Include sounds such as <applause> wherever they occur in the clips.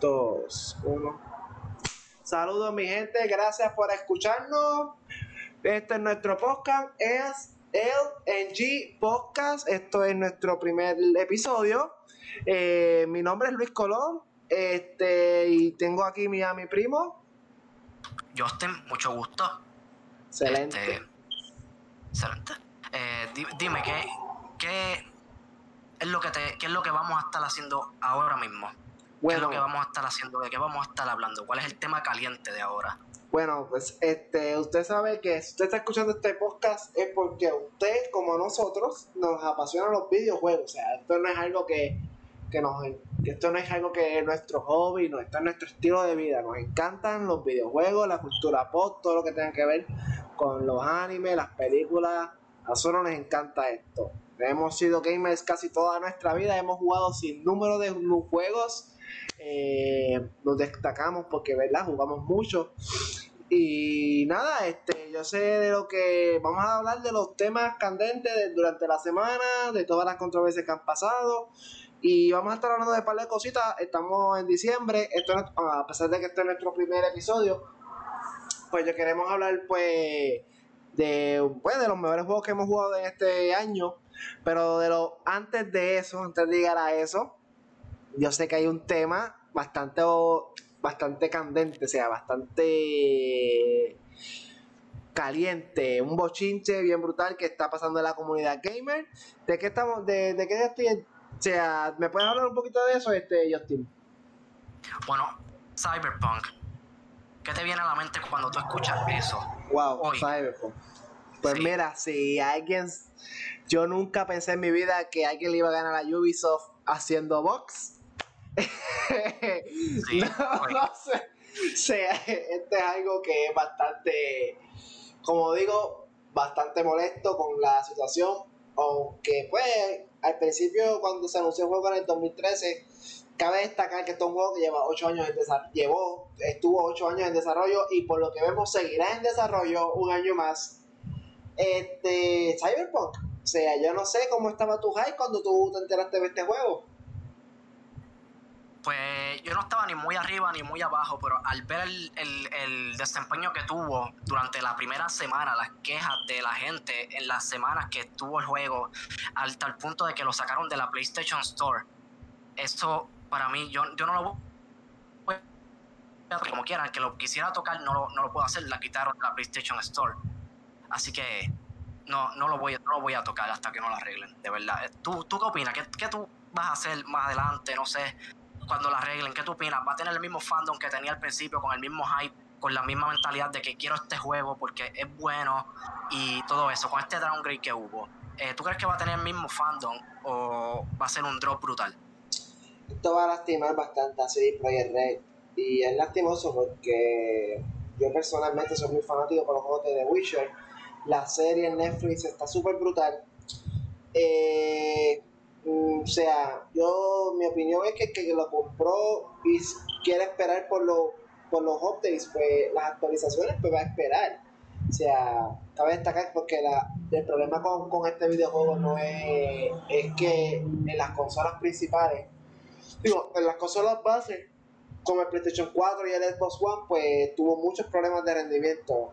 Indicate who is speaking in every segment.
Speaker 1: 2, 1. Saludos mi gente, gracias por escucharnos. Este es nuestro podcast, es el NG Podcast. Esto es nuestro primer episodio. Eh, mi nombre es Luis Colón. Este, y tengo aquí mi, a mi primo.
Speaker 2: Justin, mucho gusto.
Speaker 1: Excelente.
Speaker 2: Este, excelente. Eh, di- dime, ¿qué, ¿qué es lo que te, qué es lo que vamos a estar haciendo ahora mismo? ¿Qué es
Speaker 1: Bueno,
Speaker 2: lo que vamos a estar haciendo? ¿De qué vamos a estar hablando? ¿Cuál es el tema caliente de ahora?
Speaker 1: bueno, pues este, usted sabe que si usted está escuchando este podcast es porque usted, como nosotros, nos apasionan los videojuegos. O sea, esto no es algo que, que nos esto no es algo que es nuestro hobby, no está en nuestro estilo de vida. Nos encantan los videojuegos, la cultura pop, todo lo que tenga que ver con los animes, las películas. A nosotros nos encanta esto. Hemos sido gamers casi toda nuestra vida, hemos jugado sin número de juegos. Eh, nos destacamos porque, ¿verdad? Jugamos mucho. Y nada, este, yo sé de lo que vamos a hablar de los temas candentes de- durante la semana, de todas las controversias que han pasado. Y vamos a estar hablando de un par de cositas. Estamos en diciembre, esto es- a pesar de que este es nuestro primer episodio, pues yo queremos hablar pues de, pues, de los mejores juegos que hemos jugado en este año. Pero de lo, antes de eso, antes de llegar a eso, yo sé que hay un tema bastante bastante candente, o sea, bastante caliente, un bochinche bien brutal que está pasando en la comunidad gamer. ¿De qué estamos? ¿De, de qué estoy? O sea, ¿me puedes hablar un poquito de eso, este Justin?
Speaker 2: Bueno, Cyberpunk. ¿Qué te viene a la mente cuando tú escuchas eso?
Speaker 1: Wow,
Speaker 2: Hoy.
Speaker 1: Cyberpunk. Pues
Speaker 2: Sí.
Speaker 1: mira, si alguien, yo nunca pensé en mi vida que alguien le iba a ganar a Ubisoft haciendo box.
Speaker 2: Sí, <laughs>
Speaker 1: no,
Speaker 2: hoy.
Speaker 1: no sé. Sea, este es algo que es bastante, como digo, bastante molesto con la situación. Aunque, pues, al principio, cuando se anunció el juego en el 2013, cabe destacar que esto es un juego que lleva 8 años en desarrollo. Llevó, estuvo 8 años en desarrollo y por lo que vemos, seguirá en desarrollo un año más. Este, Cyberpunk. O sea, yo no sé cómo estaba tu hype cuando tú te enteraste de este juego.
Speaker 2: Pues yo no estaba ni muy arriba ni muy abajo, pero al ver el, el- el desempeño que tuvo durante la primera semana, las quejas de la gente en las semanas que estuvo el juego, al tal punto de que lo sacaron de la PlayStation Store, eso para mí, yo, yo no lo voy a como quieran, que lo quisiera tocar, no lo, no lo puedo hacer, la quitaron de la PlayStation Store. Así que no, no, lo voy, no lo voy a tocar hasta que no lo arreglen, de verdad. ¿Tú, tú qué opinas? ¿Qué, qué tú vas a hacer más adelante? No sé, cuando lo arreglen, ¿qué tú opinas? ¿Va a tener el mismo fandom que tenía al principio, con el mismo hype, con la misma mentalidad de que quiero este juego porque es bueno y todo eso, con este downgrade que hubo? Eh, ¿Tú crees que va a tener el mismo fandom o va a ser un drop brutal?
Speaker 1: Esto va a lastimar bastante a CD Projekt Red. Y es lastimoso porque yo personalmente soy muy fanático con los juegos de The Witcher. La serie en Netflix está súper brutal. Eh, o sea, yo, mi opinión es que que lo compró y quiere esperar por, lo- por los updates, pues las actualizaciones, pues va a esperar. O sea, cabe destacar porque la, el problema con, con este videojuego no es, es que en las consolas principales digo, en las consolas base, como el PlayStation 4 y el Xbox One, pues tuvo muchos problemas de rendimiento. O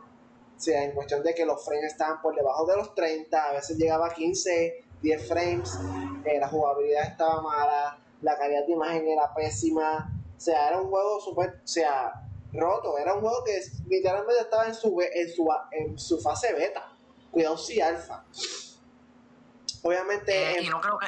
Speaker 1: sea, en cuestión de que los frames estaban por debajo de los 30, a veces llegaba a 15, 10 frames, eh, la jugabilidad estaba mala, la calidad de imagen era pésima. O sea, era un juego súper, o sea, roto. Era un juego que literalmente estaba en su, en su, en su fase beta. Cuidado si alfa. Obviamente,
Speaker 2: Eh,
Speaker 1: en-
Speaker 2: y no creo que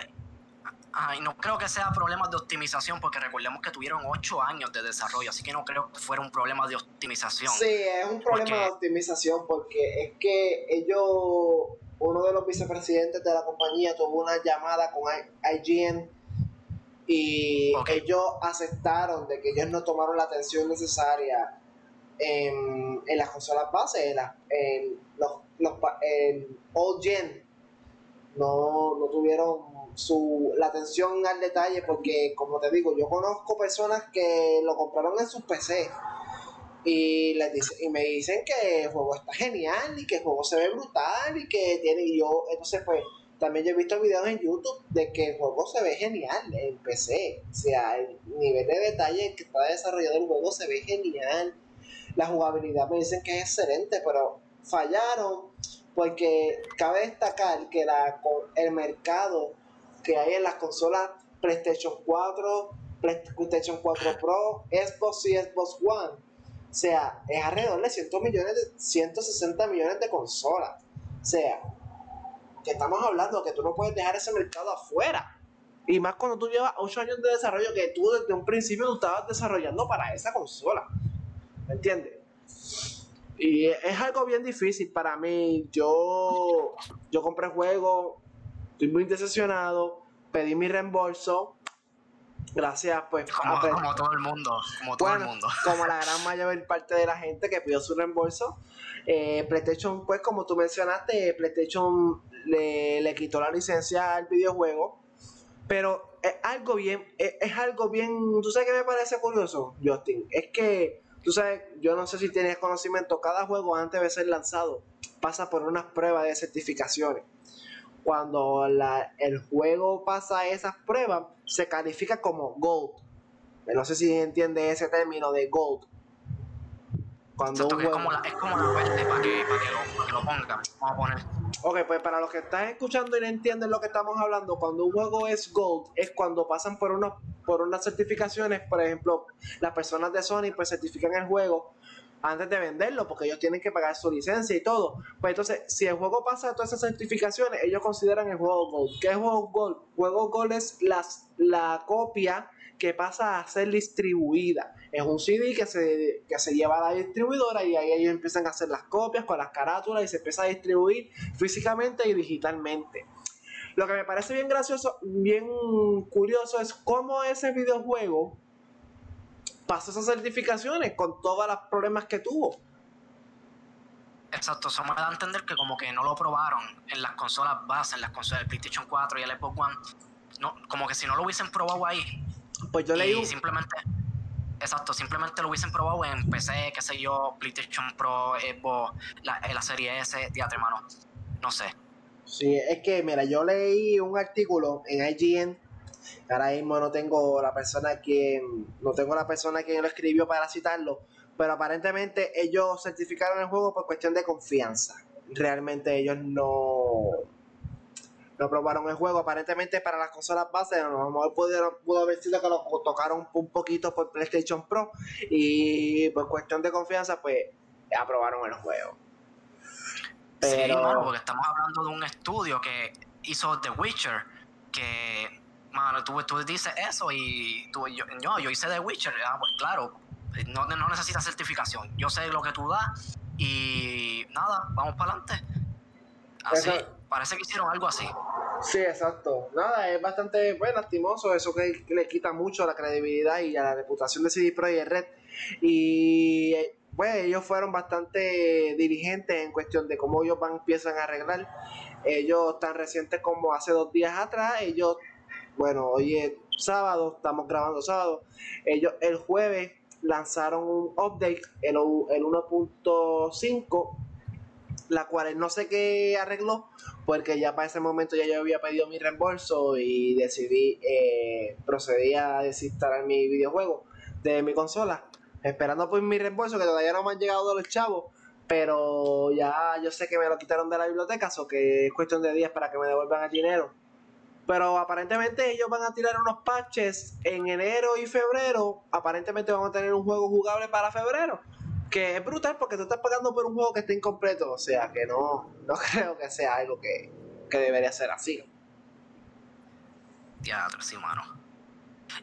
Speaker 2: ajá, y no creo que sea problemas de optimización porque recordemos que tuvieron 8 años de desarrollo, así que no creo que fuera un problema de optimización.
Speaker 1: Sí, es un problema
Speaker 2: Porque-
Speaker 1: de optimización porque es que ellos, uno de los vicepresidentes de la compañía tuvo una llamada con IGN y ellos aceptaron de que ellos no tomaron la atención necesaria en, en las consolas base, en, los, en old gen, no, no tuvieron su, la atención al detalle porque como te digo, yo conozco personas que lo compraron en sus PC y les dice, y me dicen que el juego está genial y que el juego se ve brutal y que tiene y yo entonces pues también yo he visto videos en YouTube de que el juego se ve genial en PC. O sea, el nivel de detalle que está desarrollado el juego se ve genial. La jugabilidad me dicen que es excelente, pero fallaron porque cabe destacar que la, el mercado que hay en las consolas PlayStation 4, PlayStation 4 Pro, Xbox y Xbox One, o sea, es alrededor de 100 millones de, 160 millones de consolas. O sea, que estamos hablando que tú no puedes dejar ese mercado afuera. Y más cuando tú llevas 8 años de desarrollo que tú desde un principio tú estabas desarrollando para esa consola. ¿Me entiendes? Y es algo bien difícil para mí. Yo, yo compré el juego, estoy muy decepcionado, pedí mi reembolso. Gracias, pues.
Speaker 2: Como, todo el mundo. Como todo el mundo. <laughs>
Speaker 1: Como la <laughs> gran mayor parte de la gente que pidió su reembolso. Eh, PlayStation, pues, como tú mencionaste, PlayStation le, le quitó la licencia al videojuego. Pero es algo bien, es, es algo bien. ¿Tú sabes qué me parece curioso, Justin? Es que Tú sabes, yo no sé si tienes conocimiento, cada juego antes de ser lanzado pasa por unas pruebas de certificaciones. Cuando el juego pasa esas pruebas, se califica como Gold. No sé si entiende ese término de Gold.
Speaker 2: Cuando es, como la, es como la verde para que, para que, lo, para que lo ponga. Vamos a poner.
Speaker 1: Ok, pues para los que están escuchando y no entienden lo que estamos hablando, cuando un juego es Gold, es cuando pasan por unos por unas certificaciones, por ejemplo, las personas de Sony pues certifican el juego antes de venderlo, porque ellos tienen que pagar su licencia y todo. Pues entonces, si el juego pasa todas esas certificaciones, ellos consideran el juego Gold. ¿Qué es juego Gold? Juego Gold es las, la copia que pasa a ser distribuida. Es un CD que se, que se lleva a la distribuidora y ahí ellos empiezan a hacer las copias con las carátulas y se empieza a distribuir físicamente y digitalmente. Lo que me parece bien gracioso, bien curioso es cómo ese videojuego pasó esas certificaciones con todos los problemas que tuvo.
Speaker 2: Exacto, eso me da a entender que como que no lo probaron en las consolas base, en las consolas del PlayStation 4 y el Xbox One. No, como que si no lo hubiesen probado ahí.
Speaker 1: Pues yo leí.
Speaker 2: simplemente. Exacto, simplemente lo hubiesen probado en PC, qué sé yo, PlayStation Pro, Xbox, la, la serie S, teatro hermano. No sé.
Speaker 1: Sí, es que, mira, yo leí un artículo en IGN. Ahora mismo no tengo la persona que no tengo la persona que lo escribió para citarlo, pero aparentemente ellos certificaron el juego por cuestión de confianza. Realmente ellos no no probaron el juego. Aparentemente para las consolas base, a lo mejor pudo haber sido que lo tocaron un poquito por PlayStation Pro y por cuestión de confianza, pues aprobaron el juego.
Speaker 2: Sí, mano, porque estamos hablando de un estudio que hizo The Witcher, que, mano, tú, tú dices eso y tú, yo, yo, hice The Witcher, ah, pues claro, no, no necesitas certificación, yo sé lo que tú das y nada, vamos para adelante. Así, parece que hicieron algo así.
Speaker 1: Sí, exacto. Nada, es bastante bueno, lastimoso eso que le quita mucho la credibilidad y a la reputación de CD Projekt Red. Y pues ellos fueron bastante dirigentes en cuestión de cómo ellos van, empiezan a arreglar. Ellos tan recientes como hace dos días atrás, ellos, bueno, hoy es sábado, estamos grabando sábado, ellos el jueves lanzaron un update, el, el 1.5, la cual no sé qué arregló, porque ya para ese momento ya yo había pedido mi reembolso y decidí, eh, procedí a desinstalar mi videojuego de mi consola esperando por mi reembolso, que todavía no me han llegado los chavos, pero ya yo sé que me lo quitaron de la biblioteca, o que es cuestión de días para que me devuelvan el dinero. Pero aparentemente ellos van a tirar unos patches en enero y febrero. Aparentemente vamos a tener un juego jugable para febrero. Que es brutal porque tú estás pagando por un juego que está incompleto. O sea que no, no <laughs> creo que sea algo que, que debería ser así.
Speaker 2: Teatro, sí, mano.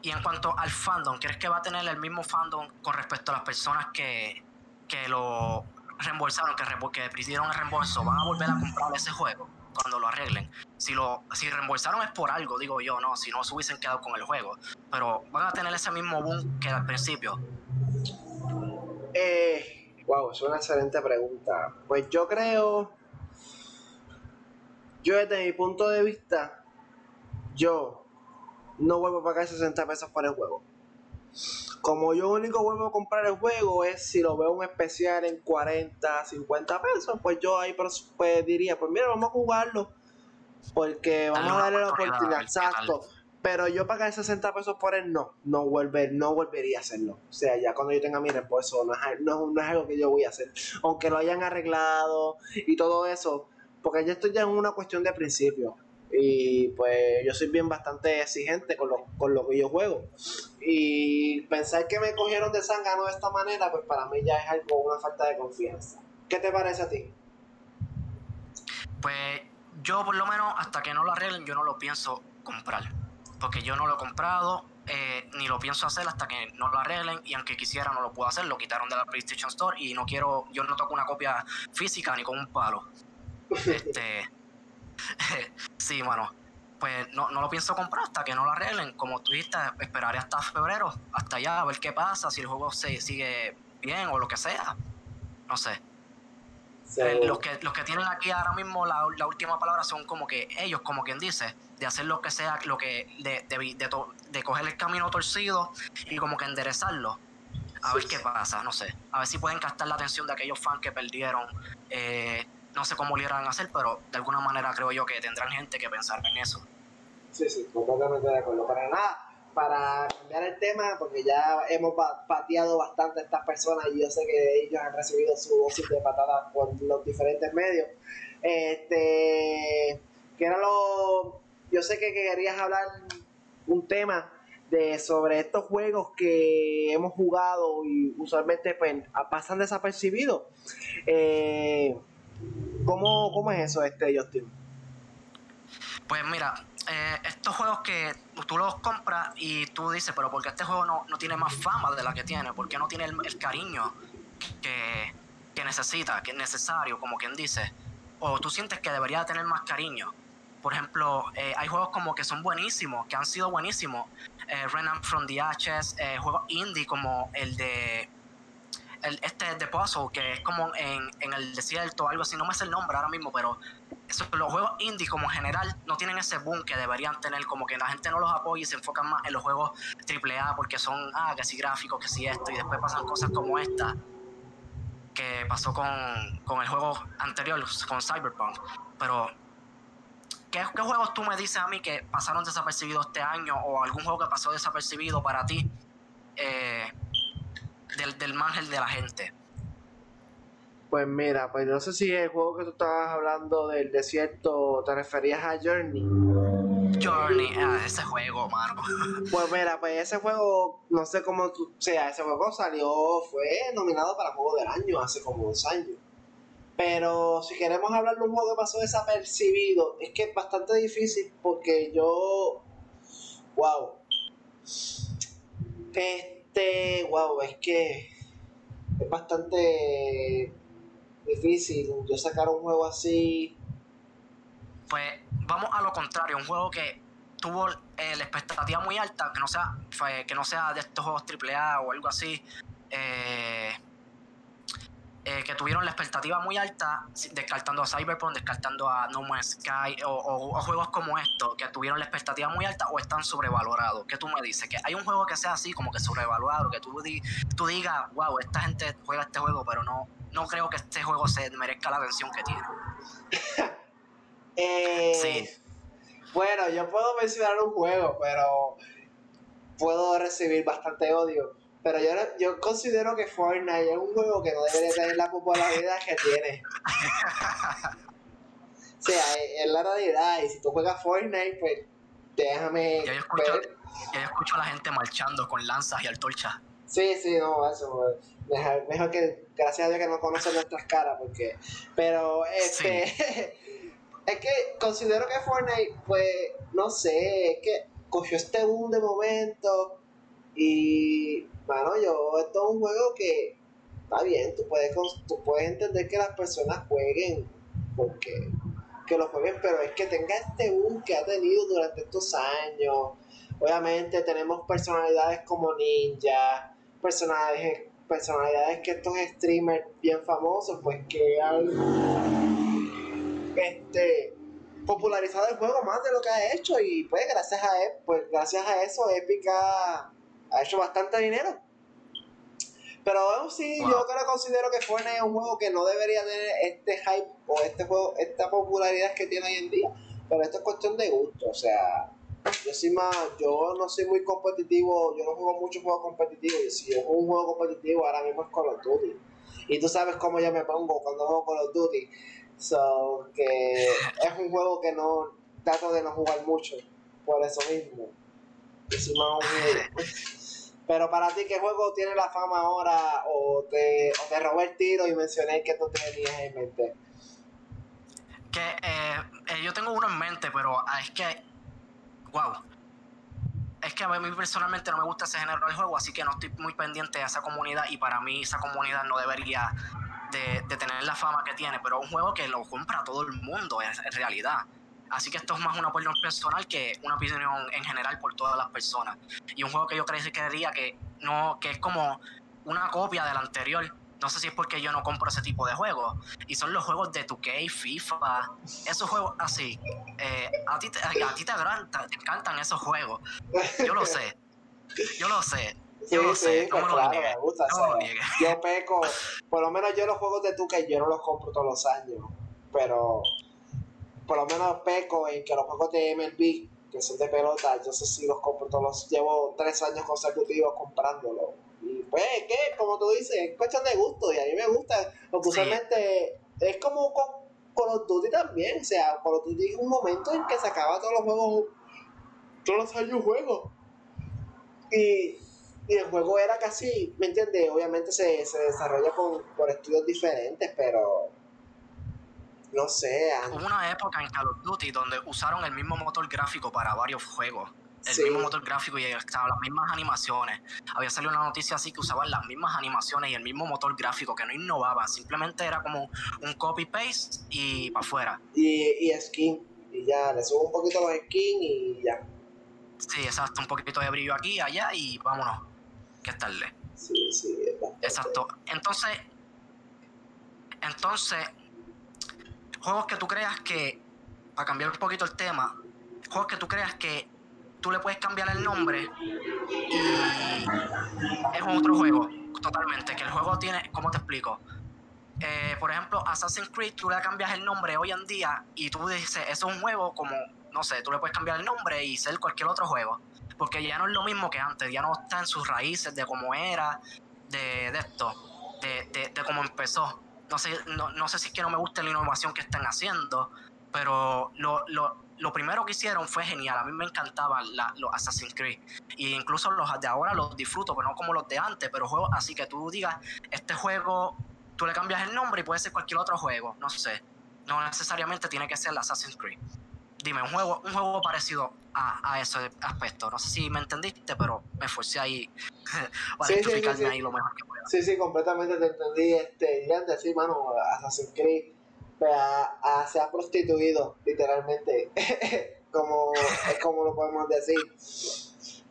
Speaker 2: Y en cuanto al fandom, ¿crees que va a tener el mismo fandom con respecto a las personas que, que lo reembolsaron, que, que pidieron el reembolso? ¿Van a volver a comprar ese juego cuando lo arreglen? Si lo si reembolsaron es por algo, digo yo, no, si no se hubiesen quedado con el juego. Pero ¿van a tener ese mismo boom que al principio?
Speaker 1: Eh, wow, es una excelente pregunta. Pues yo creo, yo desde mi punto de vista, yo no vuelvo a pagar 60 pesos por el juego. Como yo único vuelvo a comprar el juego es si lo veo un especial en 40, 50 pesos, pues yo ahí pues, diría, pues mira, vamos a jugarlo. Porque vamos a darle la oportunidad, exacto. Pero yo pagar 60 pesos por él, no, no, volver, no volvería a hacerlo. O sea, ya cuando yo tenga mi reembolso, no es, no, no es algo que yo voy a hacer. Aunque lo hayan arreglado y todo eso, porque ya estoy ya en una cuestión de principio. Y pues yo soy bien bastante exigente con lo, con lo que yo juego. Y pensar que me cogieron de zángano de esta manera, pues para mí ya es algo, una falta de confianza. ¿Qué te parece a ti?
Speaker 2: Pues yo por lo menos hasta que no lo arreglen yo no lo pienso comprar. Porque yo no lo he comprado, eh, ni lo pienso hacer hasta que no lo arreglen y aunque quisiera no lo puedo hacer, lo quitaron de la PlayStation Store y no quiero, yo no toco una copia física ni con un palo. <laughs> este, <laughs> sí, bueno, pues no, no, lo pienso comprar hasta que no lo arreglen. Como tú dijiste, esperaré hasta febrero, hasta allá, a ver qué pasa, si el juego se sigue bien o lo que sea. No sé. Eh, los, que, los que tienen aquí ahora mismo la, la, última palabra son como que ellos, como quien dice, de hacer lo que sea, lo que de, de, de, coger el camino torcido y como que enderezarlo. A ver qué pasa, no sé. A ver si pueden captar la atención de aquellos fans que perdieron. Eh, no sé cómo lo irán a hacer, pero de alguna manera creo yo que tendrán gente que pensar en eso.
Speaker 1: Sí, sí, completamente de acuerdo. Para nada, para cambiar el tema, porque ya hemos pateado bastante a estas personas y yo sé que ellos han recibido su dosis de patadas por los diferentes medios. Este, que era lo. Yo sé que querías hablar un tema de sobre estos juegos que hemos jugado y usualmente pues, pasan desapercibidos. Eh, ¿Cómo, cómo es eso, este Justin?
Speaker 2: Pues mira, eh, estos juegos que tú los compras y tú dices, pero porque este juego no, tiene más fama de la que tiene? porque no tiene el, cariño que, que, necesita, que es necesario, como quien dice? O tú sientes que debería tener más cariño. Por ejemplo, eh, hay juegos como que son buenísimos, que han sido buenísimos. Eh, Renan from the Ashes, eh, juegos indie como el de el, este de Puzzle, que es como en, en, el desierto, algo así, no me sé el nombre ahora mismo, pero los juegos indie como en general no tienen ese boom que deberían tener, como que la gente no los apoya y se enfocan más en los juegos AAA porque son, ah, que si gráficos, que si esto, y después pasan cosas como esta, que pasó con, con el juego anterior, con Cyberpunk. Pero, ¿qué, ¿qué juegos tú me dices a mí que pasaron desapercibidos este año o algún juego que pasó desapercibido para ti? Eh, del, del mangel de la gente.
Speaker 1: Pues mira, pues no sé si el juego que tú estabas hablando del desierto te referías a Journey.
Speaker 2: Journey, ah, ese juego, mano. <laughs>
Speaker 1: Pues mira, pues ese juego, no sé cómo, o sea, ese juego salió, fue nominado para Juego del Año hace como dos años. Pero si queremos hablar de un juego que pasó desapercibido, es que es bastante difícil porque yo, wow, este, wow, es que es bastante difícil yo sacar un juego así.
Speaker 2: Pues vamos a lo contrario, un juego que tuvo eh, la expectativa muy alta, que no sea, que no sea de estos juegos AAA o algo así, eh, eh, que tuvieron la expectativa muy alta, descartando a Cyberpunk, descartando a No Man's Sky, o, juegos como estos, que tuvieron la expectativa muy alta o están sobrevalorados. ¿Qué tú me dices? Que hay un juego que sea así, como que sobrevalorado, que tú, tú digas, wow, esta gente juega este juego, pero no, no creo que este juego se merezca la atención que tiene. <laughs>
Speaker 1: Eh, sí. Bueno, yo puedo mencionar un juego, pero puedo recibir bastante odio. Pero yo, yo considero que Fortnite es un juego que no debería tener la popularidad que tiene. <laughs> o sea, es la realidad. Y si tú juegas Fortnite, pues déjame.
Speaker 2: Ya yo escucho, ya yo escucho a la gente marchando con lanzas y antorchas.
Speaker 1: Sí, sí, no, eso. Mejor, mejor que, gracias a Dios que no conocen nuestras caras, porque. Pero, este. <laughs> es que considero que Fortnite, pues, no sé, es que cogió este boom de momento. Y bueno, yo, esto es un juego que está bien, tú puedes, tú puedes entender que las personas jueguen, porque que lo jueguen, pero es que tenga este boom que ha tenido durante estos años. Obviamente tenemos personalidades como Ninja, personajes, personalidades que estos streamers bien famosos, pues que han este, popularizado el juego más de lo que ha hecho y pues gracias a, él, pues, gracias a eso Epica ha hecho bastante dinero. Pero aún sí, yo creo, considero que Fortnite es un juego que no debería tener este hype o este juego, esta popularidad que tiene hoy en día. Pero esto es cuestión de gusto, o sea, yo soy más, yo no soy muy competitivo, yo no juego muchos juegos competitivos, y si yo juego un juego competitivo ahora mismo es Call of Duty. Y tú sabes cómo yo me pongo cuando juego Call of Duty. So, que es un juego que no trato de no jugar mucho, por eso mismo. Yo soy más Pero para ti, ¿qué juego tiene la fama ahora? ¿O te, o te robé el tiro y mencioné que tú tenías en mente?
Speaker 2: Que eh, eh, yo tengo uno en mente, pero ah, es que wow. Es que a mí personalmente no me gusta ese género de juego, así que no estoy muy pendiente de esa comunidad y para mí esa comunidad no debería de, tener la fama que tiene, pero es un juego que lo compra todo el mundo en, realidad. Así que esto es más una opinión personal que una opinión en general por todas las personas. Y un juego que yo creería que no, que es como una copia del anterior, no sé si es porque yo no compro ese tipo de juegos. Y son los juegos de 2K, FIFA, esos juegos así. Eh, a ti, te, a ti te, encantan esos juegos. Yo lo sé. Yo lo sé. Yo lo sé.
Speaker 1: Claro, me gusta. yo peco. <laughs> Por lo menos yo los juegos de 2K yo no los compro todos los años. Pero por lo menos peco en que los juegos de MLB, que son de pelota, yo sé si los compro todos los. Llevo tres años consecutivos comprándolos y pues, que como tú dices, es cuestión de gusto y a mí me gusta. Porque usualmente es como con Call of Duty también. O sea, Call of Duty es un momento en que se acaba todos los juegos, todos los años juegos. Y, y el juego era casi, ¿me entiendes? Obviamente se, se desarrolla con, por estudios diferentes, pero no sé.
Speaker 2: Hubo una época en Call of Duty donde usaron el mismo motor gráfico para varios juegos el mismo motor gráfico y estaban las mismas animaciones. Había salido una noticia así que usaban las mismas animaciones y el mismo motor gráfico, que no innovaban, simplemente era como un copy-paste y para afuera.
Speaker 1: Y, y skin, y ya, le subo un poquito los skins y ya.
Speaker 2: Sí, exacto, un poquito de brillo aquí, allá y vámonos, que es tarde.
Speaker 1: Sí, sí,
Speaker 2: Exacto. Entonces, entonces, juegos que tú creas que, para cambiar un poquito el tema, juegos que tú creas que tú le puedes cambiar el nombre y es otro juego, totalmente. Que el juego tiene, ¿cómo te explico? Eh, por ejemplo, Assassin's Creed, tú le cambias el nombre hoy en día y tú dices, eso es un juego como, no sé, tú le puedes cambiar el nombre y ser cualquier otro juego. Porque ya no es lo mismo que antes, ya no está en sus raíces de cómo era, de, esto, de, de, cómo empezó. No sé, no, no sé si es que no me gusta la innovación que están haciendo, pero lo, lo, lo primero que hicieron fue genial. A mí me encantaban los Assassin's Creed. E incluso los de ahora los disfruto, pero no como los de antes. Pero juegos así que tú digas, este juego, tú le cambias el nombre y puede ser cualquier otro juego. No sé. No necesariamente tiene que ser el Assassin's Creed. Dime, un juego, un juego parecido a, a ese aspecto. No sé si me entendiste, pero me esforcé ahí <laughs> para sí, sí, sí, ahí lo mejor que pueda.
Speaker 1: Sí, sí, completamente te entendí. Este, antes, sí, mano, Assassin's Creed pues, se ha prostituido, literalmente, <laughs> como, es como lo podemos decir.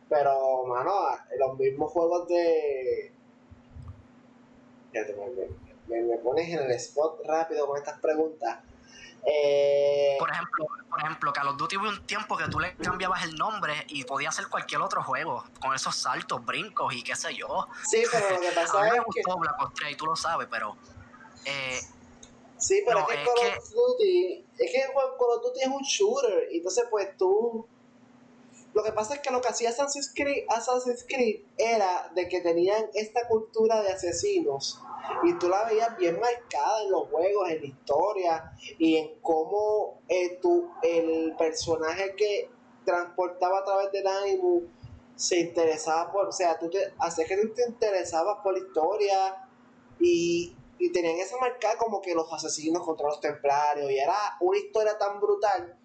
Speaker 1: Pero, mano, los mismos juegos de... Me, me, pones en el spot rápido con estas preguntas. Eh,
Speaker 2: por ejemplo, por ejemplo, Call of Duty hubo un tiempo que tú le cambiabas el nombre y podía ser cualquier otro juego, con esos saltos, brincos y qué sé yo.
Speaker 1: Sí, pero lo que <laughs> pasa es me
Speaker 2: gustó Black Ops 3 y tú lo sabes, pero eh,
Speaker 1: Sí, pero es que Call of Duty, es que Call of Duty es un shooter, y entonces pues tú... Lo que pasa es que lo que hacía Assassin's Creed, Assassin's Creed era de que tenían esta cultura de asesinos y tú la veías bien marcada en los juegos, en la historia y en cómo eh, tú, el personaje que transportaba a través del ánimo se interesaba por, o sea, tú te, hacía que tú te interesabas por la historia y y tenían esa marca como que los asesinos contra los templarios y era una historia tan brutal.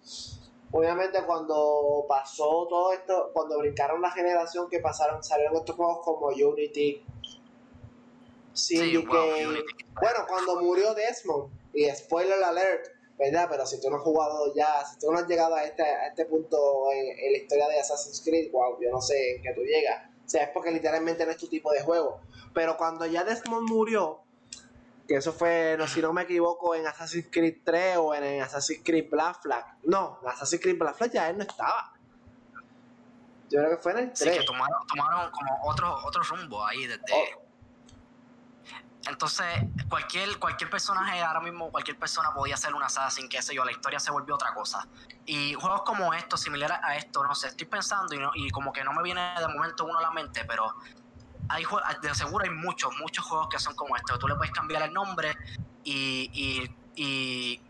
Speaker 1: Obviamente cuando pasó todo esto cuando brincaron la generación que pasaron salieron estos juegos como Unity sí, bueno cuando murió Desmond y spoiler alert ¿verdad? Pero si tú no has jugado ya, si tú no has llegado a este, a este punto en, en, la historia de Assassin's Creed, wow, yo no sé en qué tú llegas. O sea, es porque literalmente no es tu tipo de juego. Pero cuando ya Desmond murió, que eso fue, no, si no me equivoco, en Assassin's Creed 3 o en, Assassin's Creed Black Flag. No, en Assassin's Creed Black Flag ya él no estaba. Yo creo que fue en el 3.
Speaker 2: Sí, que tomaron, tomaron como otro, otro rumbo ahí desde... Oh. Entonces, cualquier, cualquier personaje ahora mismo, cualquier persona podía ser un assassin, qué sé yo, la historia se volvió otra cosa. Y juegos como estos, similares a esto, no sé, estoy pensando y, no, y como que no me viene de momento uno a la mente, pero hay de seguro hay muchos, muchos juegos que son como estos. Tú le puedes cambiar el nombre y, y, y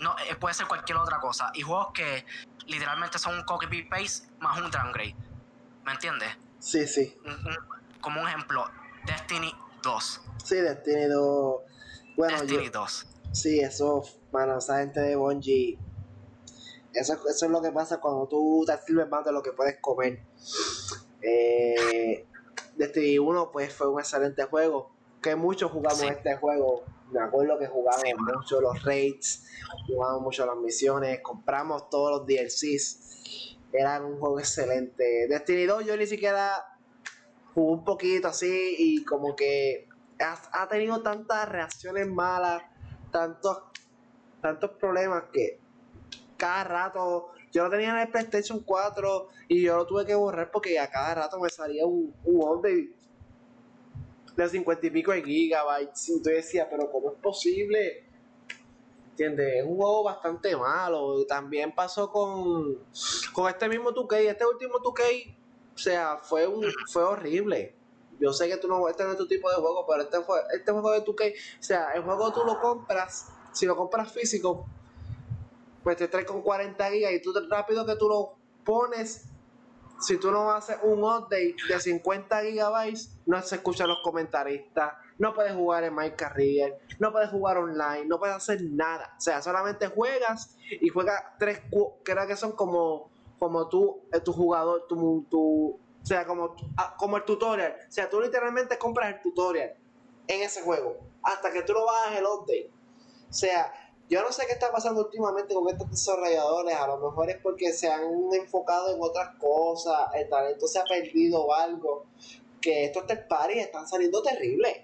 Speaker 2: no, eh, puede ser cualquier otra cosa. Y juegos que literalmente son un copy paste más un downgrade. ¿Me entiendes?
Speaker 1: Sí, sí.
Speaker 2: como un ejemplo, Destiny 2.
Speaker 1: Sí, Destiny 2. Bueno,
Speaker 2: Destiny 2.
Speaker 1: Sí, eso, bueno, esa gente de Bungie. Eso, eso es lo que pasa cuando tú te sirves más de lo que puedes comer. Eh, Destiny 1 pues fue un excelente juego. Que muchos jugamos este juego. Me acuerdo que jugamos mucho los raids, jugamos mucho las misiones, compramos todos los DLCs. Era un juego excelente. Destiny 2 yo ni siquiera jugó un poquito así y como que ha, tenido tantas reacciones malas, tantos, tantos problemas que cada rato yo lo tenía en el PlayStation 4 y yo lo tuve que borrar porque a cada rato me salía un, un de, de 50 y pico de gigabytes. Y entonces decía, pero ¿cómo es posible? ¿Entiendes? Es un juego bastante malo. También pasó con, con este mismo 2K. Este último 2K o sea, fue un fue horrible. Yo sé que tú no este no es tu tipo de juego, pero este, fue, este juego de tu que, o sea, el juego tú lo compras, si lo compras físico, pues te trae con 40 gigas y tú rápido que tú lo pones, si tú no haces un update de 50 gigabytes, no se escuchan los comentaristas, no puedes jugar en My Career, no puedes jugar online, no puedes hacer nada. O sea, solamente juegas y juegas tres, creo que son como como tú, eh, tu jugador, tu, tu, o sea, como, ah, como el tutorial. O sea, tú literalmente compras el tutorial en ese juego hasta que tú lo bajas el update. O sea, yo no sé qué está pasando últimamente con estos desarrolladores. A lo mejor es porque se han enfocado en otras cosas, el talento se ha perdido o algo. Que estos third parties están saliendo terribles.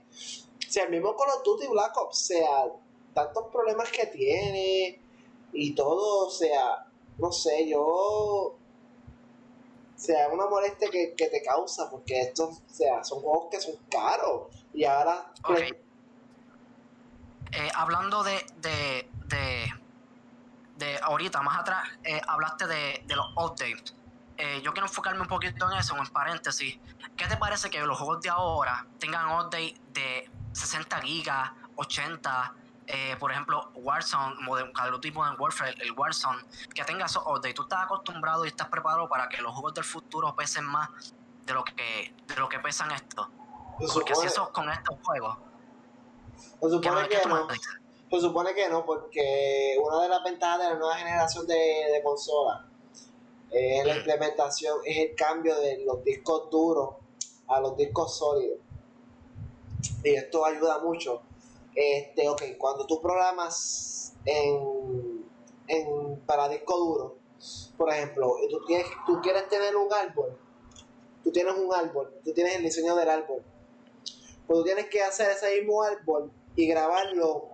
Speaker 1: O sea, el mismo Call of Duty Black Ops, o sea, tantos problemas que tiene y todo, o sea, no sé, yo. O sea, una molestia que, te causa, porque estos, o sea, son juegos que son caros. Y ahora.
Speaker 2: Eh, hablando de, de, de, ahorita, más atrás, eh, hablaste de, de los updates. Eh, yo quiero enfocarme un poquito en eso, en paréntesis. ¿Qué te parece que los juegos de ahora tengan update de 60 gigas, 80, eh, por ejemplo, Warzone, cada tipo de Warfare, el Warzone, que tenga esos updates. Tú estás acostumbrado y estás preparado para que los juegos del futuro pesen más de lo que, de lo que pesan estos. porque si eso con estos juegos.
Speaker 1: Se supone que, no. Se supone que no, porque una de las ventajas de la nueva generación de, de consolas es la mm. implementación, es el cambio de los discos duros a los discos sólidos. Y esto ayuda mucho este, ok, cuando tú programas en, en, para disco duro, por ejemplo, y tú, tienes, tú quieres tener un árbol, tú tienes un árbol, tú tienes el diseño del árbol, pues tú tienes que hacer ese mismo árbol y grabarlo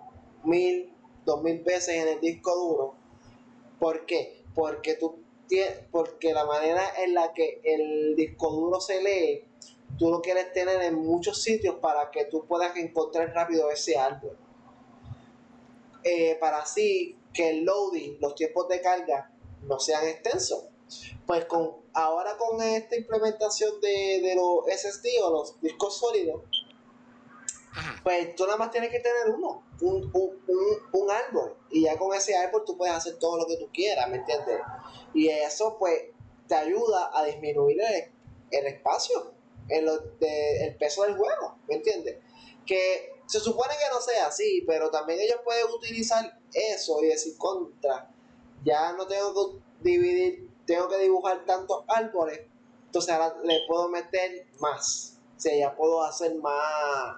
Speaker 1: mil, dos mil veces en el disco duro. ¿Por qué? Porque tú porque la manera en la que el disco duro se lee tú lo quieres tener en muchos sitios para que tú puedas encontrar rápido ese árbol. Eh, para así que el loading, los tiempos de carga no sean extensos. Pues con ahora con esta implementación de, los SSD o los discos sólidos, pues tú nada más tienes que tener uno, un, un, árbol. Y ya con ese árbol tú puedes hacer todo lo que tú quieras, ¿me entiendes? Y eso pues te ayuda a disminuir el espacio en lo de, el peso del juego, ¿me entiendes? Que se supone que no sea así, pero también ellos pueden utilizar eso y decir contra, ya no tengo que dividir, tengo que dibujar tantos árboles, entonces ahora le puedo meter más, o sea, ya puedo hacer más,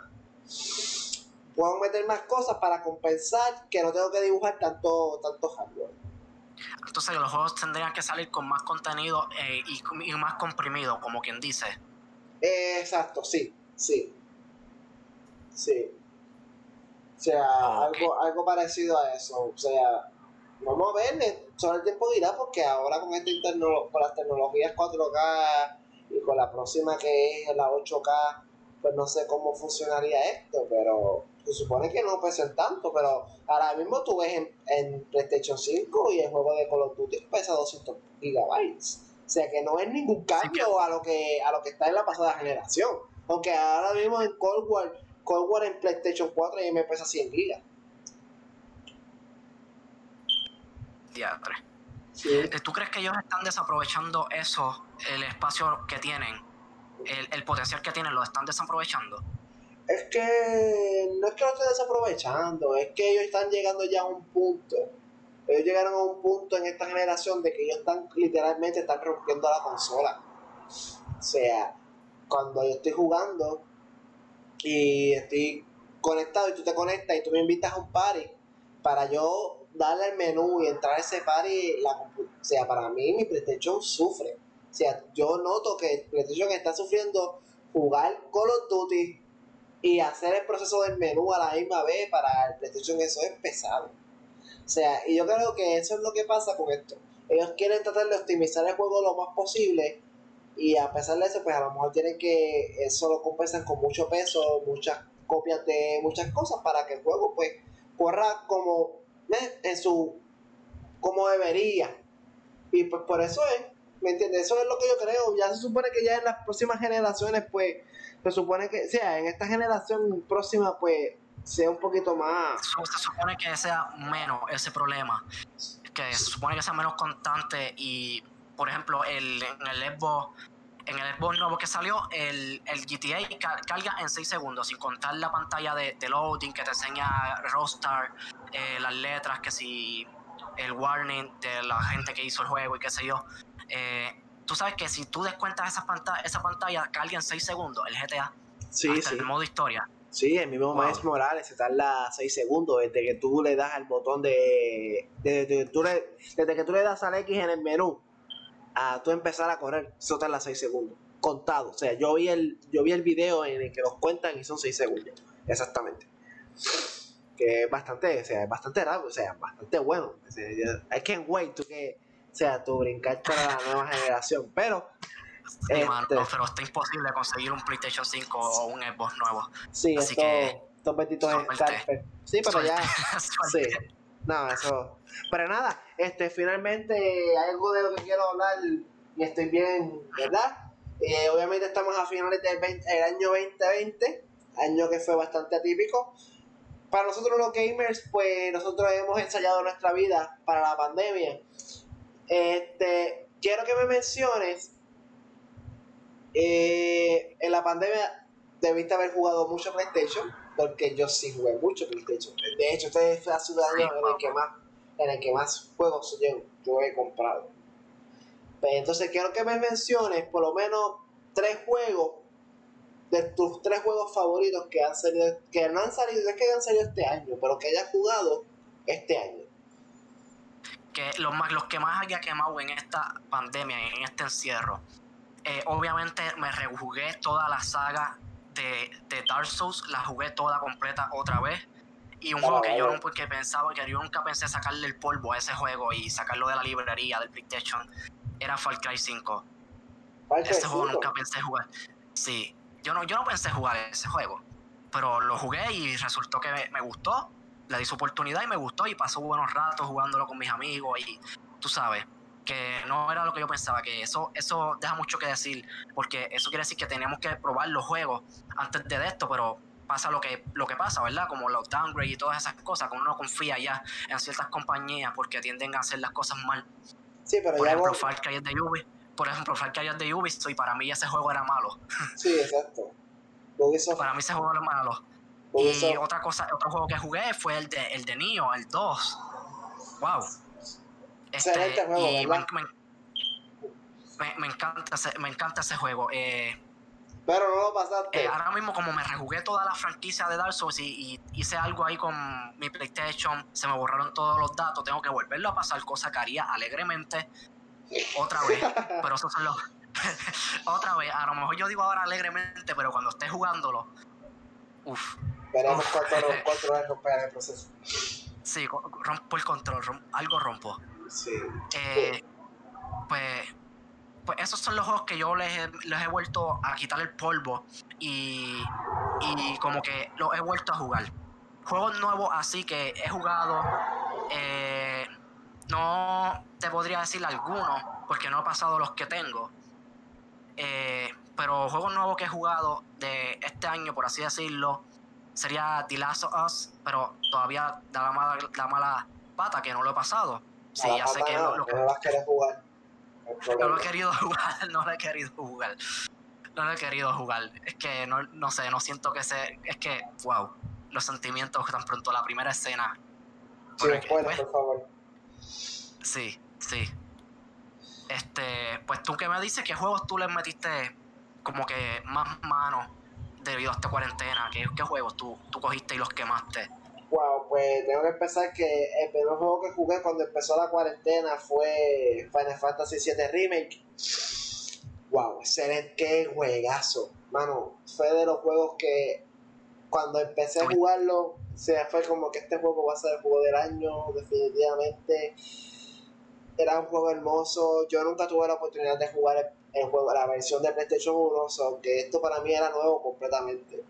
Speaker 1: puedo meter más cosas para compensar que no tengo que dibujar tanto, tantos árboles.
Speaker 2: Entonces los juegos tendrían que salir con más contenido eh, y, y más comprimido, como quien dice
Speaker 1: exacto, sí, sí. Sí. O sea, algo, algo parecido a eso. O sea, vamos a ver, solo el tiempo dirá, porque ahora con, este con las tecnologías 4K y con la próxima que es la 8K, pues no sé cómo funcionaría esto, pero se supone que no pesa tanto, pero ahora mismo tú ves en, en PlayStation 5 y el juego de Call of Duty pesa 200 gigabytes. O sea que no es ningún cambio a lo que a lo que está en la pasada generación. Aunque ahora mismo en Cold War, Cold War en PlayStation 4 y me pesa 100 gigas.
Speaker 2: Diatre. Eh, ¿Tú crees que ellos están desaprovechando eso, el espacio que tienen, el, el potencial que tienen, lo están desaprovechando?
Speaker 1: Es que no es que lo estén desaprovechando, es que ellos están llegando ya a un punto. Ellos llegaron a un punto en esta generación de que ellos están literalmente están rompiendo la consola. O sea, cuando yo estoy jugando y estoy conectado y tú te conectas y tú me invitas a un party para yo darle al menú y entrar a ese party, la, o sea, para mí mi PlayStation sufre. O sea, yo noto que PlayStation está sufriendo jugar Call of Duty y hacer el proceso del menú a la misma vez para el PlayStation, eso es pesado. O sea, y yo creo que eso es lo que pasa con esto. Ellos quieren tratar de optimizar el juego lo más posible y a pesar de eso, pues a lo mejor tienen que, eso lo compensan con mucho peso, muchas copias de muchas cosas para que el juego pues corra como en su como debería. Y pues por eso es, ¿me entiendes? Eso es lo que yo creo. Ya se supone que ya en las próximas generaciones, pues, se supone que, o sea, en esta generación próxima, pues, sea un poquito más.
Speaker 2: Se supone que sea menos ese problema. Que se supone que sea menos constante y, por ejemplo, el, en el Xbox en el Xbox nuevo que salió, el, el GTA carga en 6 segundos, sin contar la pantalla de, loading que te enseña Rockstar, eh, las letras, que si el warning de la gente que hizo el juego y qué sé yo. Eh, tú sabes que si tú descuentas esa pantalla, esa pantalla carga en 6 segundos, el GTA,
Speaker 1: sí,
Speaker 2: hasta el modo historia.
Speaker 1: Sí, el mismo wow. Morales se tarda 6 segundos desde que tú le das al botón de. Desde, que tú le, desde que tú le das al X en el menú a tú empezar a correr, eso tarda 6 segundos. Contado. O sea, yo vi el, yo vi el video en el que los cuentan y son 6 segundos. Exactamente. Que es bastante, o sea, es bastante rápido, o sea, bastante bueno. I can't wait to que, o sea, tu brincar para la nueva generación. Pero.
Speaker 2: Sí, este, mano, pero está imposible conseguir un PlayStation 5 o un Xbox nuevo.
Speaker 1: Sí, Así esto, que, estos benditos Sí, pero ya. <laughs> sí. No, eso. Pero nada, este, finalmente hay algo de lo que quiero hablar y estoy bien, ¿verdad? Eh, obviamente estamos a finales del el año 2020, año que fue bastante atípico. Para nosotros los gamers, pues nosotros hemos ensayado nuestra vida para la pandemia. Este, quiero que me menciones, eh, en la pandemia debiste haber jugado mucho PlayStation, porque yo sí jugué mucho PlayStation. De hecho, este fue la ciudad en el que más, en el que más juegos yo, yo he comprado. Pues entonces quiero que me menciones por lo menos tres juegos de tus tres juegos favoritos que han salido, que no han salido, es que han salido este año, pero que hayas jugado este año.
Speaker 2: Que los, más, los que más haya quemado en esta pandemia, en este encierro, eh, obviamente me rejugué toda la saga de, de, Dark Souls, la jugué toda completa otra vez. Y un juego que yo nunca que pensaba, que yo nunca pensé sacarle el polvo a ese juego y sacarlo de la librería del PlayStation, era Far Cry 5. ese juego nunca pensé jugar. Sí, yo no, yo no pensé jugar ese juego, pero lo jugué y resultó que me, me gustó, le di su oportunidad y me gustó y pasó buenos ratos jugándolo con mis amigos y tú sabes, que no era lo que yo pensaba, que eso, eso deja mucho que decir, porque eso quiere decir que tenemos que probar los juegos antes de esto, pero pasa lo que, lo que pasa, ¿verdad? Como los downgrades y todas esas cosas, como uno confía ya en ciertas compañías porque tienden a hacer las cosas mal.
Speaker 1: Sí, pero
Speaker 2: por
Speaker 1: ya
Speaker 2: ejemplo,
Speaker 1: vos...
Speaker 2: Far Cry de Ubisoft, por ejemplo, Far Cry de Ubisoft y para mí ese juego era malo. <laughs>
Speaker 1: Sí, exacto. Ubisoft...
Speaker 2: Para mí ese juego era malo. Ubisoft... Y otra cosa, otro juego que jugué fue el de, el de el 2. Wow. Este,
Speaker 1: juego,
Speaker 2: y me, me, me, me, encanta ese, me encanta ese juego. Eh,
Speaker 1: pero no lo pasaste.
Speaker 2: Eh, ahora mismo, como me rejugué toda la franquicia de Dark Souls y, y, hice algo ahí con mi PlayStation, se me borraron todos los datos, tengo que volverlo a pasar, cosa que haría alegremente otra vez. <laughs> pero esos son los. <laughs> otra vez, a lo mejor yo digo ahora alegremente, pero cuando esté jugándolo. Uff.
Speaker 1: Veremos cuánto, <laughs> cuánto romper el proceso.
Speaker 2: Sí, rompo el control, rompo, algo rompo.
Speaker 1: Sí.
Speaker 2: Eh, pues pues esos son los juegos que yo les, les he vuelto a quitar el polvo y, y como que los he vuelto a jugar. Juegos nuevos así que he jugado, eh, no te podría decir algunos porque no he pasado los que tengo. Eh, pero juegos nuevos que he jugado de este año, por así decirlo, sería The Last of Us, pero todavía da la mala, la mala pata que no lo he pasado. Sí, ya sé que
Speaker 1: no,
Speaker 2: lo,
Speaker 1: no las querés jugar. <laughs>
Speaker 2: no lo he querido jugar, <laughs> no lo he querido jugar. No lo he querido jugar. Es que no, no sé, no siento que se. Es que, wow, los sentimientos tan pronto la primera escena.
Speaker 1: Sí,
Speaker 2: Porque,
Speaker 1: bueno,
Speaker 2: pues,
Speaker 1: por favor.
Speaker 2: Sí, sí. Este, pues tú que me dices qué juegos tú les metiste como que más mano debido a esta cuarentena, qué, qué juegos tú, tú cogiste y los quemaste.
Speaker 1: Wow, pues tengo que empezar que el primer juego que jugué cuando empezó la cuarentena fue Final Fantasy VII Remake. Wow, excelente, qué juegazo. Mano, fue de los juegos que cuando empecé a jugarlo, o sea, fue como que este juego va a ser el juego del año, definitivamente. Era un juego hermoso. Yo nunca tuve la oportunidad de jugar el, juego, la versión de PlayStation 1, so que esto para mí era nuevo completamente.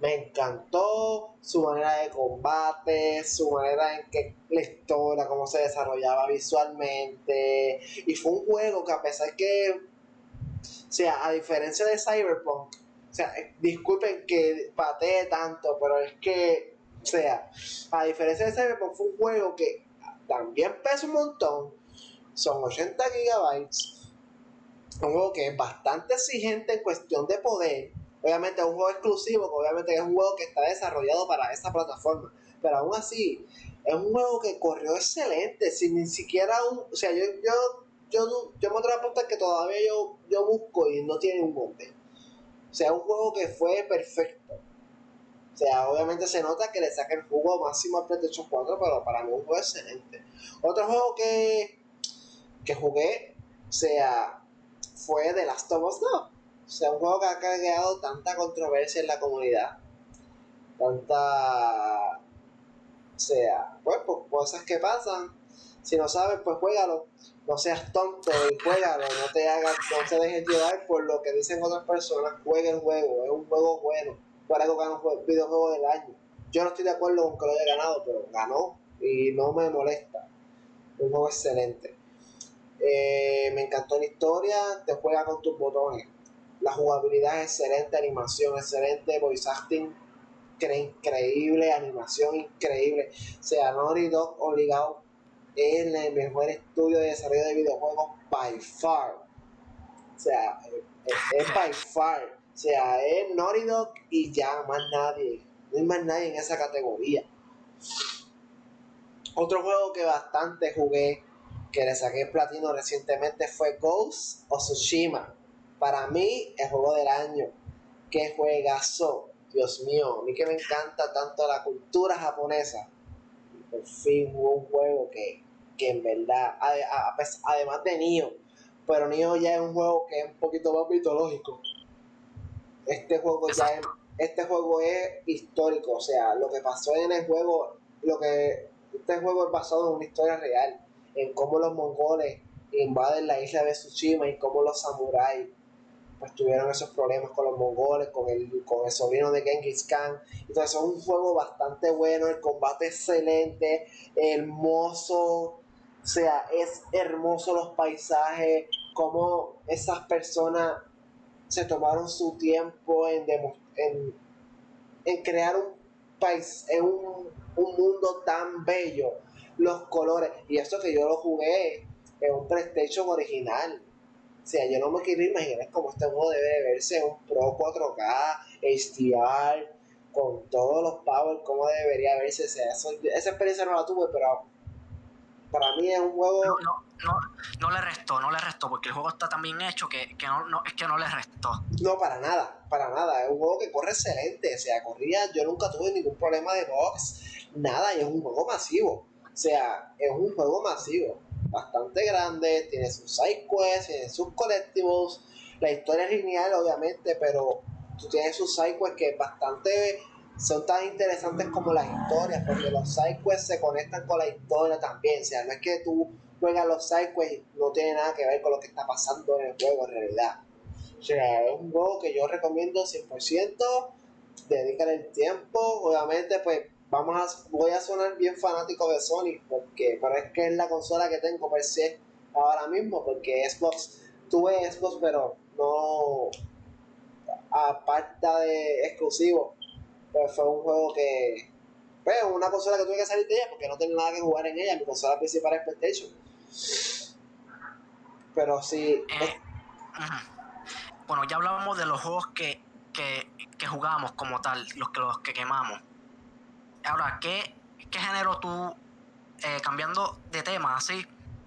Speaker 1: Me encantó su manera de combate, su manera en que la historia, cómo se desarrollaba visualmente. Y fue un juego que a pesar que, o sea, a diferencia de Cyberpunk, o sea, eh, disculpen que patee tanto, pero es que, o sea, a diferencia de Cyberpunk fue un juego que también pesa un montón, son 80 gigabytes, un juego que es bastante exigente en cuestión de poder, obviamente es un juego exclusivo, que obviamente es un juego que está desarrollado para esta plataforma, pero aún así, es un juego que corrió excelente, sin ni siquiera un, o sea, yo, yo, yo, yo me atrevo a que todavía yo, yo busco y no tiene un monte. O sea, un juego que fue perfecto. O sea, obviamente se nota que le saca el jugo máximo al PlayStation 4, pero para mí es un juego excelente. Otro juego que, que jugué, o sea, fue The Last of Us 2. O sea, un juego que ha creado tanta controversia en la comunidad. Tanta... O sea, pues, pues cosas que pasan. Si no sabes, pues juégalo. No seas tonto y juégalo. No te hagas, no te dejes llevar por lo que dicen otras personas. Juega el juego. Es un juego bueno. Por algo ganó un videojuego del año. Yo no estoy de acuerdo con que lo haya ganado, pero ganó. Y no me molesta. Un juego excelente. Eh, me encantó la historia. Te juega con tus botones. La jugabilidad es excelente, animación excelente, voice acting increíble, animación increíble. O sea, Naughty Dog obligado es el mejor estudio de desarrollo de videojuegos by far. O sea, es, es by far. O sea, es Naughty Dog y ya, más nadie. No hay más nadie en esa categoría. Otro juego que bastante jugué, que le saqué platino recientemente, fue Ghost of Tsushima. Para mí, el juego del año. Qué juegazo. Dios mío, a mí que me encanta tanto la cultura japonesa. Por fin hubo un juego que, que en verdad, además de Nioh, pero Nioh ya es un juego que es un poquito más mitológico. Este juego ya es, este juego es histórico, o sea, lo que pasó en el juego, lo que este juego es basado en una historia real, en cómo los mongoles invaden la isla de Tsushima y cómo los samuráis pues tuvieron esos problemas con los mongoles, con el, con el sobrino de Genghis Khan. Entonces es un juego bastante bueno, el combate excelente, hermoso, o sea, es hermoso los paisajes, cómo esas personas se tomaron su tiempo en, en, en crear un país, en un, un mundo tan bello, los colores, y eso que yo lo jugué en un PlayStation original. O sea, yo no me quiero imaginar cómo este juego debe de verse en un Pro 4K, HDR, con todos los power, cómo debería verse. O sea, eso- esa experiencia no la tuve, pero para mí es un juego...
Speaker 2: No, no, no, no le restó, no le restó, porque el juego está tan bien hecho que, que no, no, es que no le restó.
Speaker 1: No, para nada, para nada. Es un juego que corre excelente. O sea, corría, yo nunca tuve ningún problema de box, nada, y es un juego masivo. O sea, es un juego masivo, bastante grande, tiene sus side quests, tiene sus collectibles. La historia es lineal, obviamente, pero tú tienes sus side quests que bastante son tan interesantes como las historias, porque los side quests se conectan con la historia también. O sea, no es que tú juegas los sidequests no tiene nada que ver con lo que está pasando en el juego en realidad. O sea, es un juego que yo recomiendo 100%, dedícale el tiempo, obviamente pues vamos a, voy a sonar bien fanático de Sony, porque, pero es que es la consola que tengo per se ahora mismo, porque Xbox, tuve Xbox, pero no, aparte de exclusivo, pues fue un juego que, pues una consola que tuve que salir de ella porque no tenía nada que jugar en ella, mi consola principal es PlayStation. Pero sí.
Speaker 2: Eh, bueno, ya hablábamos de los juegos que, que, que jugamos como tal, los que, los que quemamos. Ahora, ¿qué, qué género tú, eh, cambiando de tema así,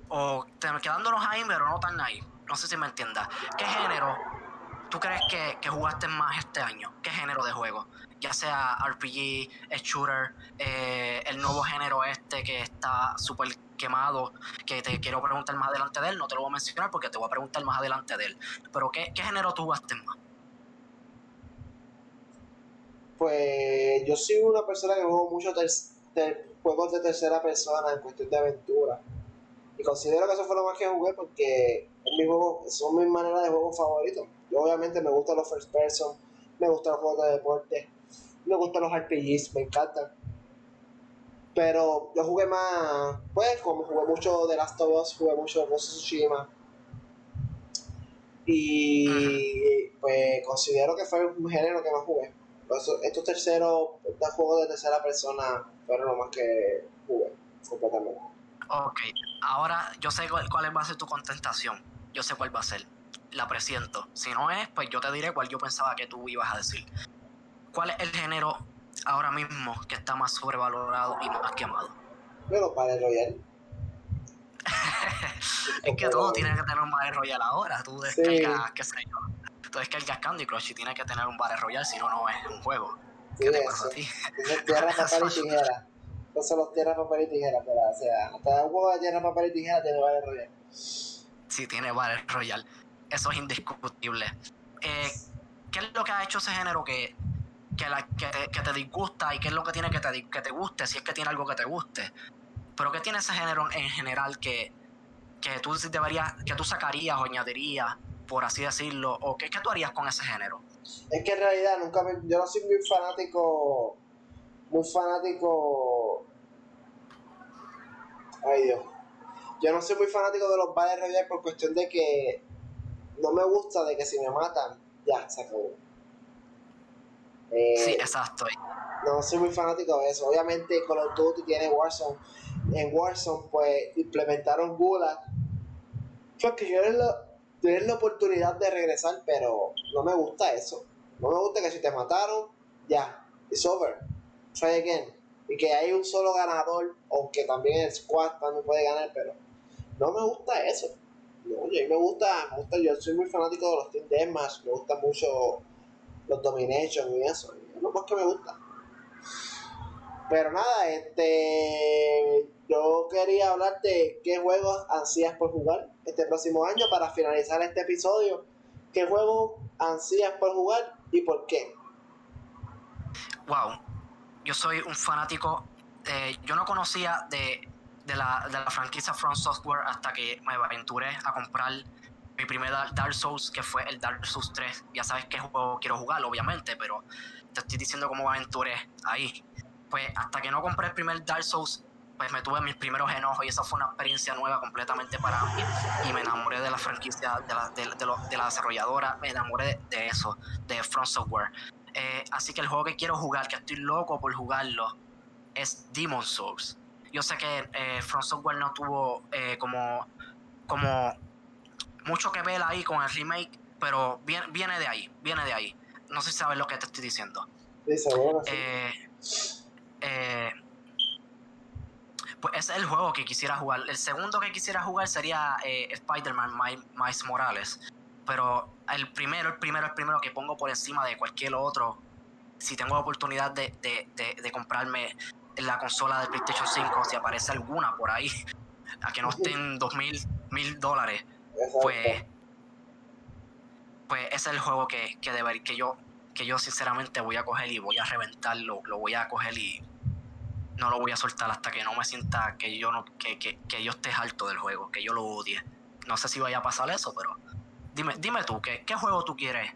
Speaker 2: o quedándonos ahí, pero no tan ahí? No sé si me entiendas. ¿Qué género tú crees que, que jugaste más este año? ¿Qué género de juego? Ya sea RPG, shooter, eh, el nuevo género este que está súper quemado, que te quiero preguntar más adelante de él, no te lo voy a mencionar porque te voy a preguntar más adelante de él. Pero ¿qué, qué género tú jugaste más?
Speaker 1: Pues yo soy una persona que juego mucho juegos de tercera persona en cuestión de aventura. Y considero que eso fue lo más que jugué porque mi juego, son mis maneras de juego favoritos. Yo obviamente me gustan los first person, me gustan los juegos de deporte, me gustan los RPGs, me encantan. Pero yo jugué más, pues como jugué mucho de Last of Us, jugué mucho of Tsushima. Y pues considero que fue un género que más jugué. Estos terceros, estos juegos de tercera persona fueron lo más que jugué completamente.
Speaker 2: Ok, ahora yo sé cuál, cuál va a ser tu contestación. Yo sé cuál va a ser. La presiento. Si no es, pues yo te diré cuál yo pensaba que tú ibas a decir. ¿Cuál es el género ahora mismo que está más sobrevalorado y más quemado?
Speaker 1: Bueno, Battle Royale. <laughs>
Speaker 2: es que todo tiene que tener un Battle Royale ahora. Tú descargas, qué sé yo. Tú descargas Candy Crush tiene que tener un Battle Royale, si no, no es un juego. ¿Qué te pasa a ti?
Speaker 1: Tierra, <laughs> papel y tijera. Son los tierra, papel y tijera. Pero, o sea, hasta un juego de tierra, papel y tijera tiene Battle Royale.
Speaker 2: Sí, tiene Battle Royale. Eso es indiscutible. Eh, ¿Qué es lo que ha hecho ese género que que, la, que, te, que te disgusta y qué es lo que tiene que te, que te guste, si es que tiene algo que te guste. Pero ¿qué tiene ese género en general que, que tú deberías, que tú sacarías o añadirías, por así decirlo, o qué, qué tú harías con ese género?
Speaker 1: Es que en realidad nunca me, yo no soy muy fanático, muy fanático, ay Dios, yo no soy muy fanático de los Battle Royale por cuestión de que no me gusta de que si me matan, ya, se acabó.
Speaker 2: Eh, sí, exacto.
Speaker 1: No soy muy fanático de eso. Obviamente Call of Duty tiene Warzone. En Warzone pues implementaron Gulag. Fue que yo la, la oportunidad de regresar, pero no me gusta eso. No me gusta que si te mataron, ya, it's over. Try again. Y que hay un solo ganador, aunque también el squad también puede ganar, pero no me gusta eso. No, yo me gusta, me gusta, yo soy muy fanático de los Team Deathmatch, me gusta mucho los Domination y eso. es lo más que me gusta. Pero nada, este yo quería hablarte qué juegos ansías por jugar este próximo año para finalizar este episodio. ¿Qué juegos ansías por jugar y por qué?
Speaker 2: Wow, yo soy un fanático. yo no conocía de, de, la, de la franquicia From Software hasta que me aventuré a comprar mi primer Dark Souls, que fue el Dark Souls 3. Ya sabes qué juego quiero jugar, obviamente, pero te estoy diciendo cómo aventuré ahí. Pues hasta que no compré el primer Dark Souls, pues me tuve mis primeros enojos y esa fue una experiencia nueva completamente para mí. Y me enamoré de la franquicia, de la, de, la desarrolladora, me enamoré de, eso, de Front Software. Eh, así que el juego que quiero jugar, que estoy loco por jugarlo, es Demon Souls. Yo sé que eh, Front Software no tuvo eh, como, como mucho que ver ahí con el remake, pero viene, viene de ahí, viene de ahí. No sé si sabes lo que te estoy diciendo.
Speaker 1: Sí,
Speaker 2: eh, pues ese es el juego que quisiera jugar. El segundo que quisiera jugar sería eh, Spider-Man Miles Morales. Pero el primero, el primero, el primero que pongo por encima de cualquier otro, si tengo la oportunidad de, de, de, comprarme la consola de PlayStation 5, si aparece alguna por ahí, <laughs> a que no estén dos mil, mil dólares, pues, pues ese es el juego que, que, que, yo, que yo sinceramente voy a coger y voy a reventarlo, lo voy a coger y, no lo voy a soltar hasta que no me sienta que yo no que, que, que yo esté harto del juego, que yo lo odie. No sé si vaya a pasar eso, pero dime, dime tú, ¿qué, qué juego tú quieres?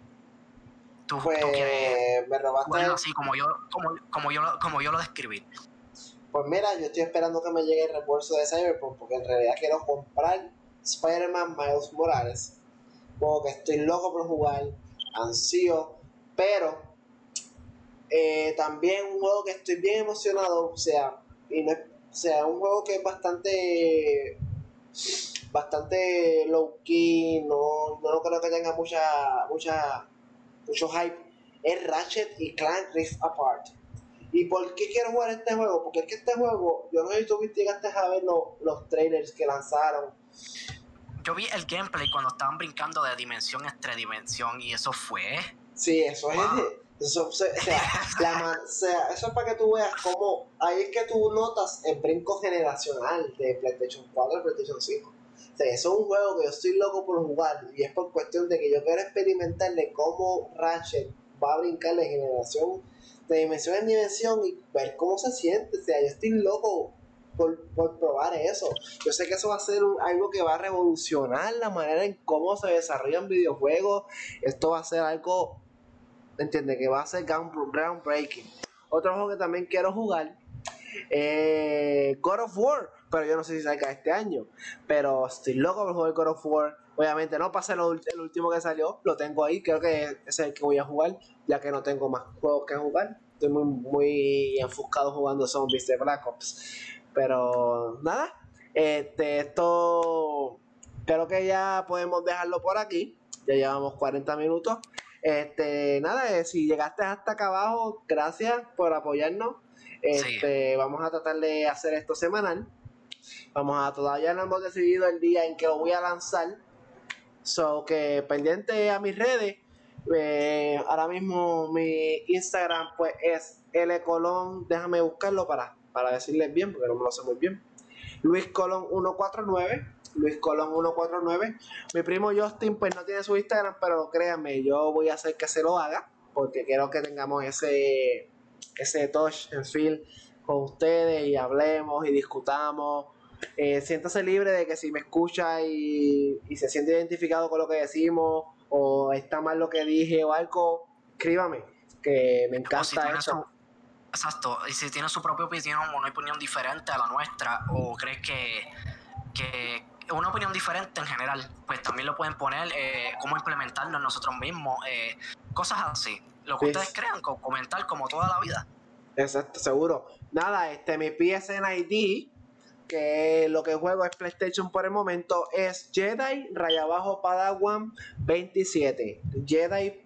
Speaker 1: Tú, pues, quieres me robaste
Speaker 2: así como yo, como, como yo, como yo lo describí.
Speaker 1: Pues mira, yo estoy esperando que me llegue el refuerzo de Cyberpunk porque en realidad quiero comprar Spider-Man Miles Morales. Porque estoy loco por jugar, ansío, pero eh, también un juego que estoy bien emocionado, o sea, y no o sea, un juego que es bastante bastante low key, no, no creo que tenga mucha mucha mucho hype, es Ratchet y Clank Rift Apart. ¿Y por qué quiero jugar este juego? Porque es que este juego, yo no sé si tú llegaste a ver los trailers que lanzaron.
Speaker 2: Yo vi el gameplay cuando estaban brincando de dimensión a dimensión y eso fue.
Speaker 1: Sí, eso es. Eso, o, sea, sea, eso es para que tú veas cómo. Ahí es que tú notas el brinco generacional de PlayStation 4 a PlayStation 5. O sea, eso es un juego que yo estoy loco por jugar y es por cuestión de que yo quiero experimentar de cómo Ratchet va a brincar de generación de dimensión en dimensión y ver cómo se siente. O sea, yo estoy loco por, por probar eso. Yo sé que eso va a ser algo que va a revolucionar la manera en cómo se desarrollan videojuegos. Esto va a ser algo, ¿entiendes? Que va a ser groundbreaking. Otro juego que también quiero jugar eh, God of War, pero yo no sé si salga este año. Pero estoy loco por jugar God of War. Obviamente no pasé el último que salió, lo tengo ahí, creo que ese es el que voy a jugar, ya que no tengo más juegos que jugar. Estoy muy, muy enfocado jugando zombies de Black Ops. Pero nada, este, esto creo que ya podemos dejarlo por aquí. Ya llevamos 40 minutos. Este, nada, eh, si llegaste hasta acá abajo, gracias por apoyarnos. Este, vamos a tratar de hacer esto semanal. Vamos a todavía no hemos decidido el día en que lo voy a lanzar. So que pendiente a mis redes. Eh, ahora mismo mi Instagram pues es L Colón. Déjame buscarlo para, para decirles bien, porque no me lo sé muy bien. Luis Colón 149. Luis Colón 149. Mi primo Justin pues no tiene su Instagram, pero créanme, yo voy a hacer que se lo haga. Porque quiero que tengamos ese, ese touch en feel con ustedes y hablemos y discutamos. Eh, siéntase libre de que si me escucha y, se siente identificado con lo que decimos o está mal lo que dije o algo, escríbame, que me encanta eso.
Speaker 2: exacto, y si tiene su propia opinión o una opinión diferente a la nuestra o crees que, que una opinión diferente en general, pues también lo pueden poner, eh, cómo implementarlo nosotros mismos, eh, cosas así. Lo que ustedes crean, comentar como toda la vida.
Speaker 1: Exacto, seguro. Nada, este, mi PSN ID, que lo que juego es PlayStation por el momento, es Jedi Raya Abajo Padawan 27. Jedi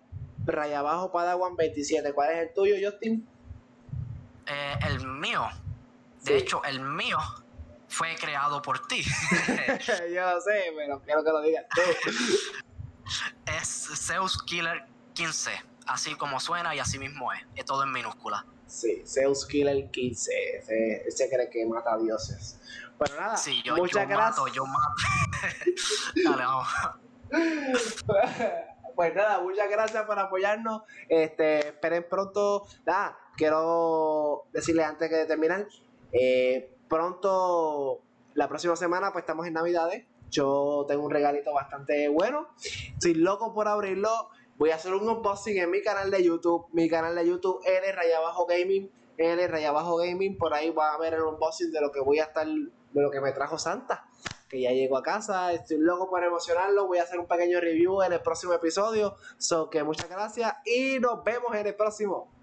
Speaker 1: Raya Abajo Padawan 27. ¿Cuál es el tuyo, Justin?
Speaker 2: Eh, el mío. De hecho, el mío fue creado por ti. <laughs>
Speaker 1: Yo lo sé, pero quiero que lo digas <laughs>
Speaker 2: es Zeus Killer 15. Así como suena y así mismo es. Es todo en minúscula.
Speaker 1: Sí, Zeus Killer 15. Ese, cree que mata a dioses. Pero nada, muchas gracias. yo mato. <laughs> Dale, pues nada, muchas gracias por apoyarnos. Este, esperen pronto. Nada, quiero decirles antes que terminar. Eh, pronto, la próxima semana, pues estamos en Navidades. Yo tengo un regalito bastante bueno. Estoy loco por abrirlo. Voy a hacer un unboxing en mi canal de YouTube. Mi canal de YouTube, L Rayabajo Gaming. L Rayabajo Gaming. Por ahí va a ver el unboxing de lo que voy a estar, de lo que me trajo Santa. Que ya llegó a casa. Estoy loco por emocionarlo. Voy a hacer un pequeño review en el próximo episodio. So que muchas gracias y nos vemos en el próximo.